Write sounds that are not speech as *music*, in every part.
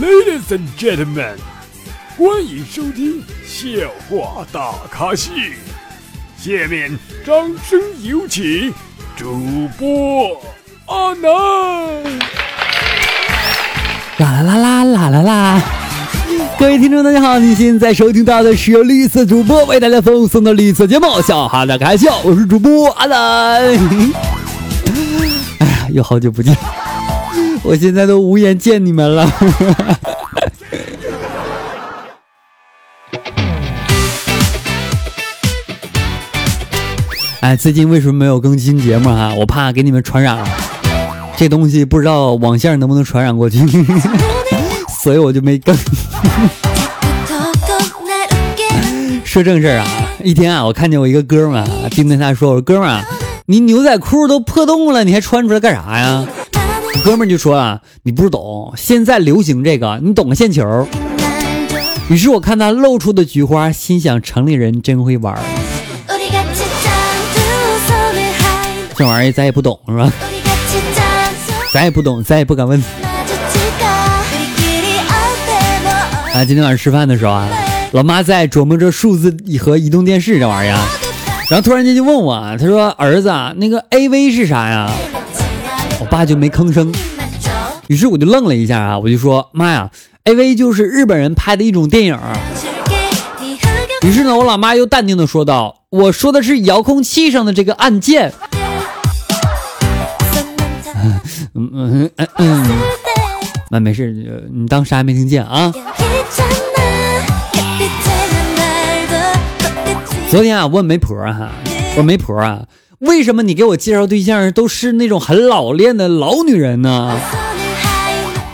Ladies and gentlemen，欢迎收听笑话大咖秀。下面掌声有请主播阿南。啦啦啦啦啦啦啦！各位听众，大家好，你现在收听到的是由绿色主播为大家奉送的绿色节目《笑话大开笑》，我是主播阿南。又好久不见，我现在都无颜见你们了。哎，最近为什么没有更新节目啊？我怕给你们传染了，这东西不知道网线能不能传染过去，*laughs* 所以我就没更。说正事儿啊，一天啊，我看见我一个哥们儿盯着他说：“我说哥们儿，你牛仔裤都破洞了，你还穿出来干啥呀？”哥们就说啊：“你不懂，现在流行这个，你懂个线球。”于是我看他露出的菊花，心想：城里人真会玩。这玩意儿咱也不懂是吧？咱也不懂，咱也不敢问。啊，今天晚上吃饭的时候啊，老妈在琢磨着数字和移动电视这玩意儿，然后突然间就问我，他说：“儿子，那个 A V 是啥呀？”我爸就没吭声。于是我就愣了一下啊，我就说：“妈呀，A V 就是日本人拍的一种电影。”于是呢，我老妈又淡定的说道：“我说的是遥控器上的这个按键。*laughs* ”嗯嗯嗯嗯，那没事，你当啥也没听见啊。昨天啊，问媒婆哈，我说媒婆啊，为什么你给我介绍对象都是那种很老练的老女人呢？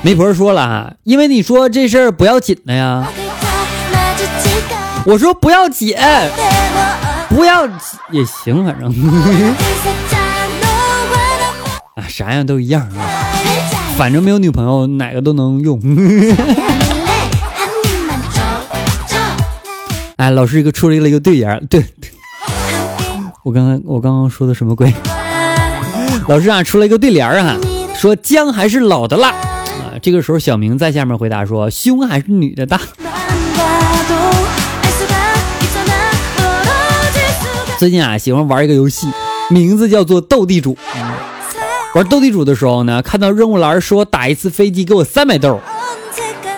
媒婆说了哈，因为你说这事儿不要紧的呀。我说不要紧，不要也行，反正。*laughs* 啊，啥样都一样啊，反正没有女朋友，哪个都能用。哎，老师一个出了一个对联，对，*laughs* 我刚刚我刚刚说的什么鬼？*laughs* 老师啊，出了一个对联啊，说姜还是老的辣啊。这个时候小明在下面回答说，胸还是女的大。最近啊，喜欢玩一个游戏，名字叫做斗地主。玩斗地主的时候呢，看到任务栏说打一次飞机给我三百豆，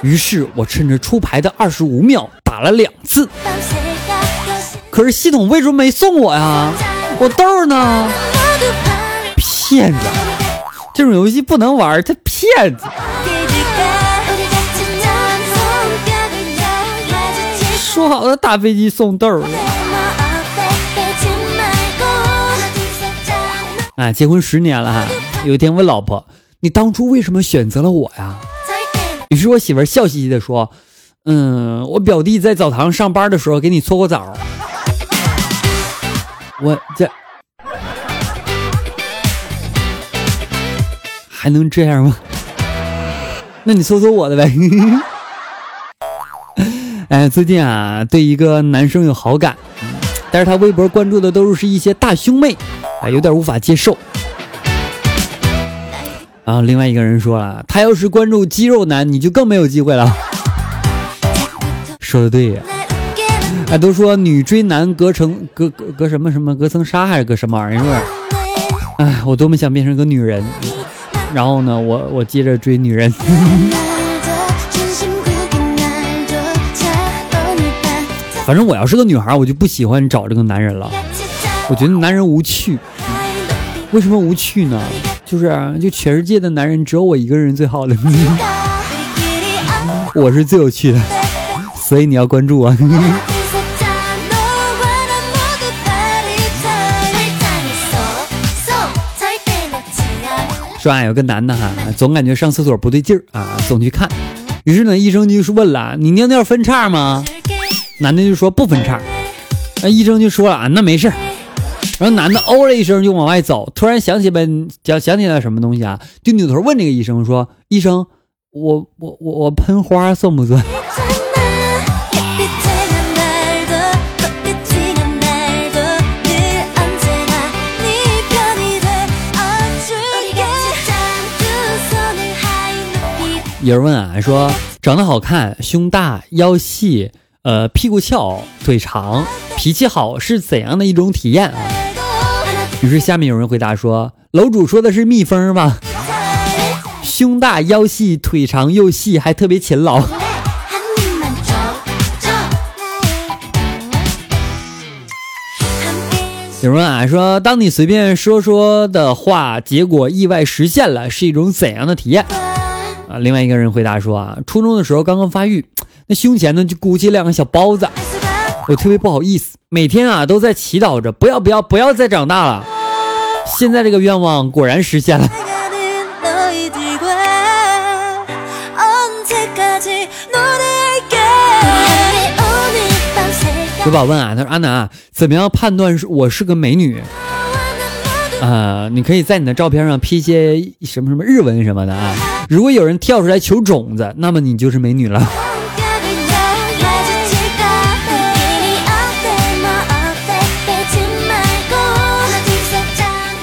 于是我趁着出牌的二十五秒打了两次。可是系统为什么没送我呀？我豆呢？骗子！这种游戏不能玩，他骗子！说好的打飞机送豆。啊，结婚十年了哈，有一天问老婆：“你当初为什么选择了我呀？”于是我媳妇笑嘻嘻的说：“嗯，我表弟在澡堂上班的时候给你搓过澡。”我这还能这样吗？那你搓搓我的呗。*laughs* 哎，最近啊，对一个男生有好感，但是他微博关注的都是一些大胸妹。啊，有点无法接受。然后另外一个人说了，他要是关注肌肉男，你就更没有机会了。*laughs* 说的对呀，哎，都说女追男隔层隔隔隔什么什么隔层纱还是隔什么玩意儿？*laughs* 哎，我多么想变成个女人，然后呢，我我接着追女人。*laughs* 反正我要是个女孩，我就不喜欢找这个男人了。我觉得男人无趣。为什么无趣呢？就是啊，就全世界的男人只有我一个人最好的，*laughs* 我是最有趣的，所以你要关注我。*laughs* 说啊，有个男的哈，总感觉上厕所不对劲儿啊，总去看。于是呢，医生就是问了：“你尿尿分叉吗？”男的就说：“不分叉。”那医生就说了：“啊，那没事。”然后男的哦了一声就往外走，突然想起来想想起来什么东西啊，就扭头问这个医生说：“医生，我我我我喷花算不算？” *laughs* 有人问啊，说长得好看、胸大、腰细、呃屁股翘、腿长、脾气好是怎样的一种体验啊？于是下面有人回答说，楼主说的是蜜蜂吧？胸大腰细腿长又细，还特别勤劳。有人啊说，当你随便说说的话，结果意外实现了，是一种怎样的体验？啊，另外一个人回答说啊，初中的时候刚刚发育，那胸前呢就鼓起两个小包子，我特别不好意思，每天啊都在祈祷着，不要不要不要再长大了。现在这个愿望果然实现了。有宝问啊，他说阿南怎么样判断是我是个美女？啊，你可以在你的照片上 P 些什么什么日文什么的啊。如果有人跳出来求种子，那么你就是美女了。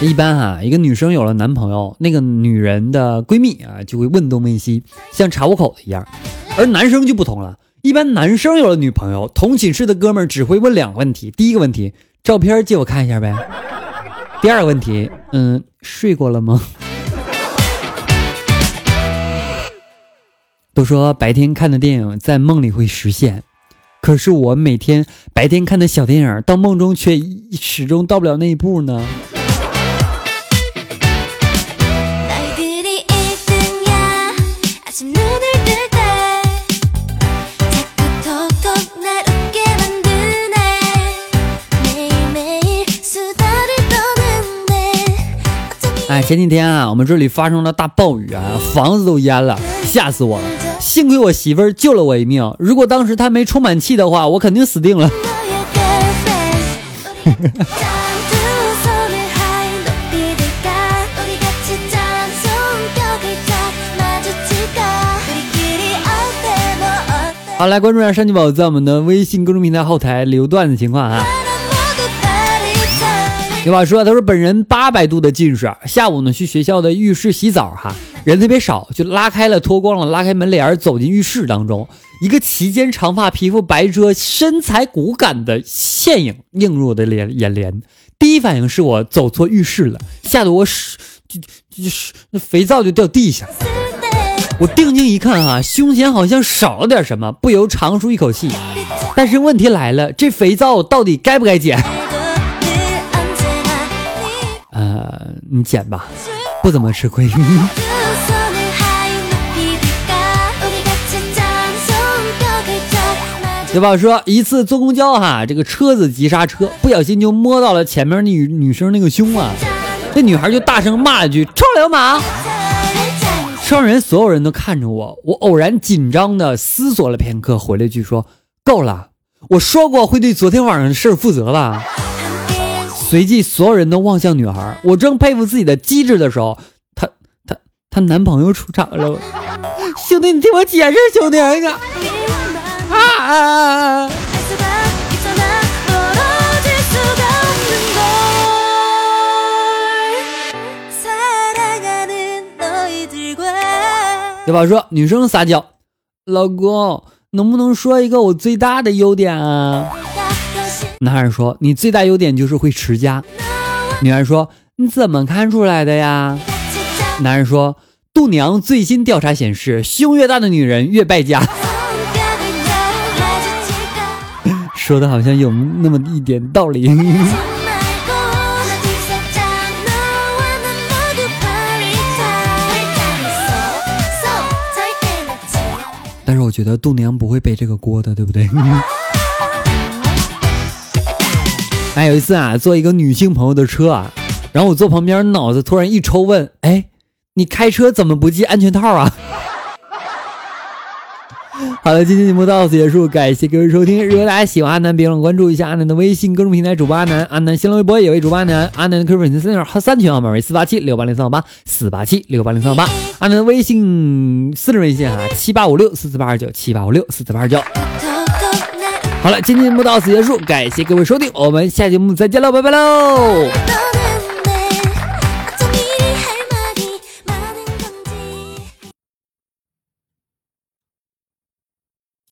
一般哈，一个女生有了男朋友，那个女人的闺蜜啊就会问东问西，像查户口的一样，而男生就不同了。一般男生有了女朋友，同寝室的哥们儿只会问两个问题：第一个问题，照片借我看一下呗；第二个问题，嗯，睡过了吗？都说白天看的电影在梦里会实现，可是我每天白天看的小电影到梦中却始终到不了那一步呢。前几天啊，我们这里发生了大暴雨啊，房子都淹了，吓死我了！幸亏我媳妇儿救了我一命，如果当时她没充满气的话，我肯定死定了。*laughs* 好，来关注一下山鸡宝在我们的微信公众平台后台留段子情况啊。有话说，他说本人八百度的近视，下午呢去学校的浴室洗澡，哈，人特别少，就拉开了脱光了，拉开门帘走进浴室当中，一个齐肩长发、皮肤白遮、身材骨感的倩影映入我的脸眼帘，第一反应是我走错浴室了，吓得我屎就就是那肥皂就掉地下，我定睛一看啊，胸前好像少了点什么，不由长舒一口气，但是问题来了，这肥皂到底该不该捡？呃，你捡吧，不怎么吃亏。*laughs* 对吧？说一次坐公交哈，这个车子急刹车，不小心就摸到了前面女女生那个胸啊，那女孩就大声骂了句“臭流氓”。车上人所有人都看着我，我偶然紧张的思索了片刻，回了一句说：“够了，我说过会对昨天晚上的事负责了。”随即，所有人都望向女孩。我正佩服自己的机智的时候，她、她、她男朋友出场了。*laughs* 兄弟，你听我解释，兄弟，啊！对吧？说女生撒娇，老公，能不能说一个我最大的优点啊？男孩说：“你最大优点就是会持家。”女孩说：“你怎么看出来的呀？”男人说：“度娘最新调查显示，胸越大的女人越败家。”说的好像有那么一点道理。*laughs* 但是我觉得度娘不会背这个锅的，对不对？还有一次啊，坐一个女性朋友的车啊，然后我坐旁边，脑子突然一抽，问：“哎，你开车怎么不系安全套啊？” *laughs* 好了，今天节目到此结束，感谢各位收听。如果大家喜欢阿南，别忘了关注一下阿南的微信公众平台主播阿南，阿南新浪微博也为主播阿南，阿南的 QQ 粉丝三号三群号码为四八七六八零三五八四八七六八零三五八，阿南的微信私人微信哈七八五六四四八二九七八五六四四八二九。好了，今天节目到此结束，感谢各位收听，我们下节目再见喽，拜拜喽。